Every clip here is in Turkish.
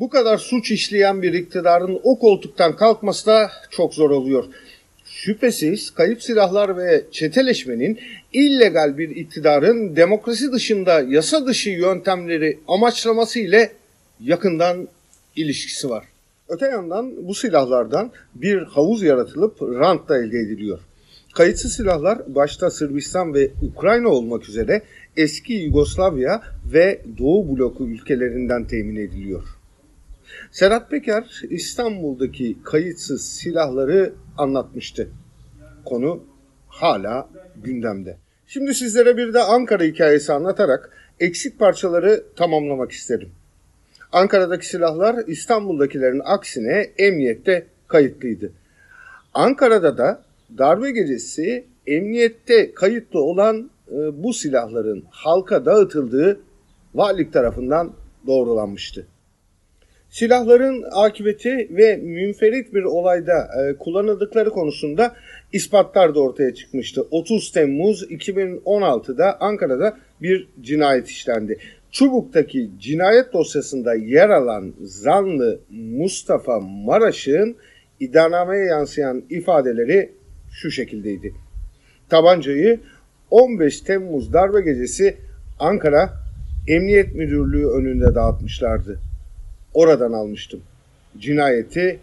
Bu kadar suç işleyen bir iktidarın o koltuktan kalkması da çok zor oluyor. Şüphesiz kayıp silahlar ve çeteleşmenin illegal bir iktidarın demokrasi dışında yasa dışı yöntemleri amaçlaması ile yakından ilişkisi var. Öte yandan bu silahlardan bir havuz yaratılıp rant da elde ediliyor. Kayıtsız silahlar başta Sırbistan ve Ukrayna olmak üzere eski Yugoslavya ve Doğu bloku ülkelerinden temin ediliyor. Serhat Peker İstanbul'daki kayıtsız silahları anlatmıştı. Konu hala gündemde. Şimdi sizlere bir de Ankara hikayesi anlatarak eksik parçaları tamamlamak isterim. Ankara'daki silahlar İstanbul'dakilerin aksine emniyette kayıtlıydı. Ankara'da da darbe gecesi emniyette kayıtlı olan e, bu silahların halka dağıtıldığı valilik tarafından doğrulanmıştı. Silahların akıbeti ve münferit bir olayda e, kullanıldıkları konusunda ispatlar da ortaya çıkmıştı. 30 Temmuz 2016'da Ankara'da bir cinayet işlendi. Çubuk'taki cinayet dosyasında yer alan zanlı Mustafa Maraş'ın iddianameye yansıyan ifadeleri şu şekildeydi. Tabancayı 15 Temmuz darbe gecesi Ankara Emniyet Müdürlüğü önünde dağıtmışlardı. Oradan almıştım. Cinayeti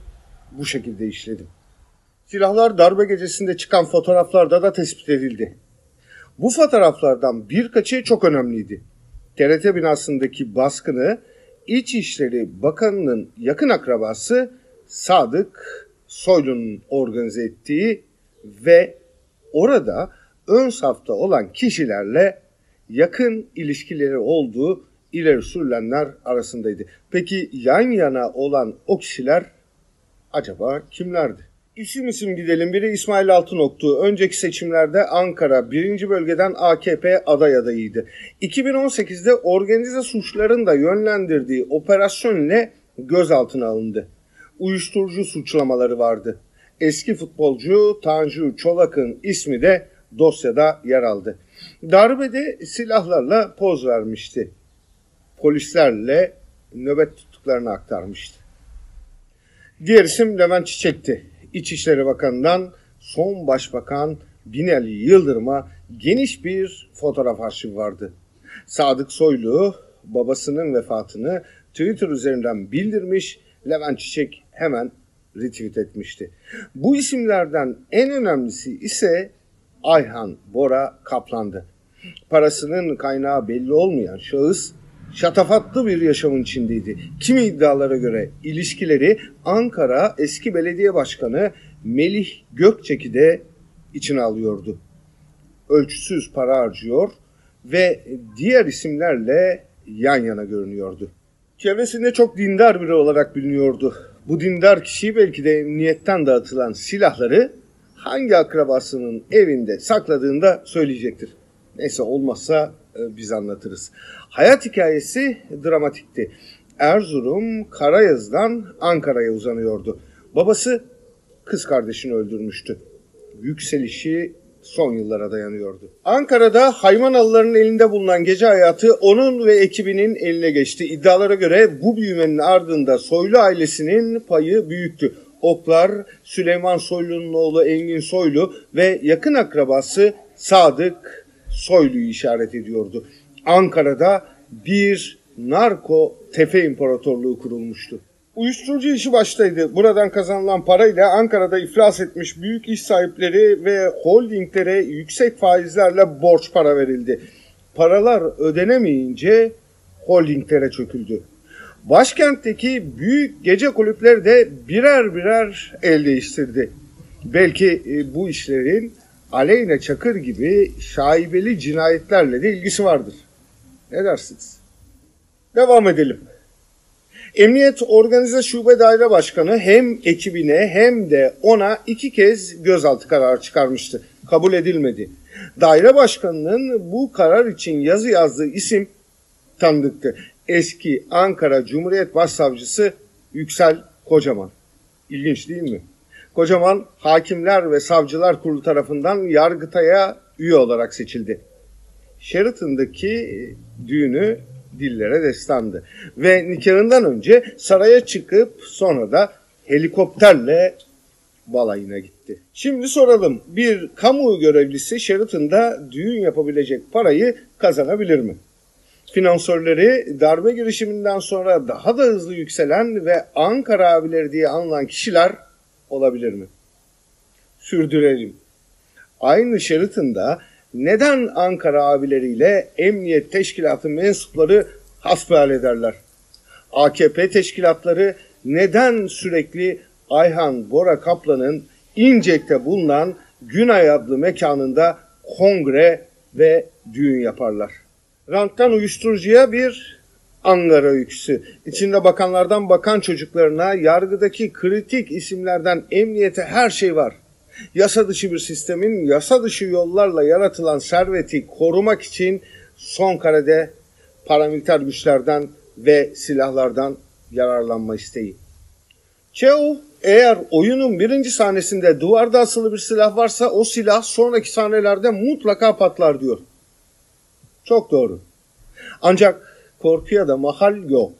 bu şekilde işledim. Silahlar darbe gecesinde çıkan fotoğraflarda da tespit edildi. Bu fotoğraflardan birkaçı çok önemliydi. TRT binasındaki baskını İçişleri Bakanı'nın yakın akrabası Sadık Soylu'nun organize ettiği ve orada ön safta olan kişilerle yakın ilişkileri olduğu ileri sürülenler arasındaydı. Peki yan yana olan o kişiler acaba kimlerdi? İsim isim gidelim. Biri İsmail Altınoktu. Önceki seçimlerde Ankara 1. bölgeden AKP aday adayıydı. 2018'de organize suçların da yönlendirdiği operasyon ile gözaltına alındı. Uyuşturucu suçlamaları vardı. Eski futbolcu Tanju Çolak'ın ismi de dosyada yer aldı. Darbede silahlarla poz vermişti. Polislerle nöbet tuttuklarını aktarmıştı. Diğer isim Levent Çiçek'ti. İçişleri Bakanı'ndan son başbakan Binali Yıldırım'a geniş bir fotoğraf arşivi vardı. Sadık Soylu babasının vefatını Twitter üzerinden bildirmiş, Levent Çiçek hemen retweet etmişti. Bu isimlerden en önemlisi ise Ayhan Bora Kaplan'dı. Parasının kaynağı belli olmayan şahıs şatafatlı bir yaşamın içindeydi. Kimi iddialara göre ilişkileri Ankara eski belediye başkanı Melih Gökçek'i de içine alıyordu. Ölçüsüz para harcıyor ve diğer isimlerle yan yana görünüyordu. Çevresinde çok dindar biri olarak biliniyordu. Bu dindar kişi belki de emniyetten dağıtılan silahları hangi akrabasının evinde sakladığında söyleyecektir. Neyse olmazsa e, biz anlatırız. Hayat hikayesi dramatikti. Erzurum Karayaz'dan Ankara'ya uzanıyordu. Babası kız kardeşini öldürmüştü. Yükselişi son yıllara dayanıyordu. Ankara'da Haymanalıların elinde bulunan gece hayatı onun ve ekibinin eline geçti. İddialara göre bu büyümenin ardında Soylu ailesinin payı büyüktü. Oklar Süleyman Soylu'nun oğlu Engin Soylu ve yakın akrabası Sadık Soylu'yu işaret ediyordu. Ankara'da bir narko tefe imparatorluğu kurulmuştu. Uyuşturucu işi baştaydı. Buradan kazanılan parayla Ankara'da iflas etmiş büyük iş sahipleri ve holdinglere yüksek faizlerle borç para verildi. Paralar ödenemeyince holdinglere çöküldü. Başkentteki büyük gece kulüpleri de birer birer el değiştirdi. Belki e, bu işlerin Aleyna Çakır gibi şaibeli cinayetlerle de ilgisi vardır. Ne dersiniz? Devam edelim. Emniyet Organize Şube Daire Başkanı hem ekibine hem de ona iki kez gözaltı kararı çıkarmıştı. Kabul edilmedi. Daire başkanının bu karar için yazı yazdığı isim tanıdıktı. Eski Ankara Cumhuriyet Başsavcısı Yüksel Kocaman. İlginç değil mi? Kocaman Hakimler ve Savcılar Kurulu tarafından Yargıtay'a üye olarak seçildi. Sheraton'daki düğünü dillere destandı. Ve nikahından önce saraya çıkıp sonra da helikopterle balayına gitti. Şimdi soralım bir kamu görevlisi Sheraton'da düğün yapabilecek parayı kazanabilir mi? Finansörleri darbe girişiminden sonra daha da hızlı yükselen ve Ankara abileri diye anılan kişiler olabilir mi? Sürdürelim. Aynı Sheraton'da neden Ankara abileriyle Emniyet Teşkilatı mensupları hasbihal ederler? AKP teşkilatları neden sürekli Ayhan Bora Kaplan'ın İncek'te bulunan Günay adlı mekanında kongre ve düğün yaparlar? Ranttan uyuşturucuya bir Ankara öyküsü. İçinde bakanlardan bakan çocuklarına, yargıdaki kritik isimlerden emniyete her şey var. Yasa dışı bir sistemin yasa dışı yollarla yaratılan serveti korumak için son karede paramiliter güçlerden ve silahlardan yararlanma isteği. Cheov eğer oyunun birinci sahnesinde duvarda asılı bir silah varsa o silah sonraki sahnelerde mutlaka patlar diyor. Çok doğru. Ancak korkuya da mahal yok.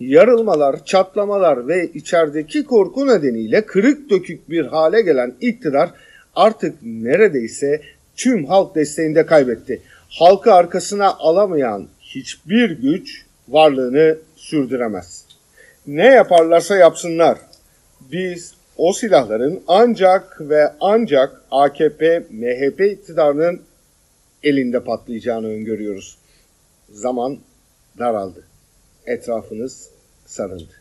Yarılmalar, çatlamalar ve içerideki korku nedeniyle kırık dökük bir hale gelen iktidar artık neredeyse tüm halk desteğinde kaybetti. Halkı arkasına alamayan hiçbir güç varlığını sürdüremez. Ne yaparlarsa yapsınlar. Biz o silahların ancak ve ancak AKP, MHP iktidarının elinde patlayacağını öngörüyoruz. Zaman daraldı. Etrafınız sarıldı.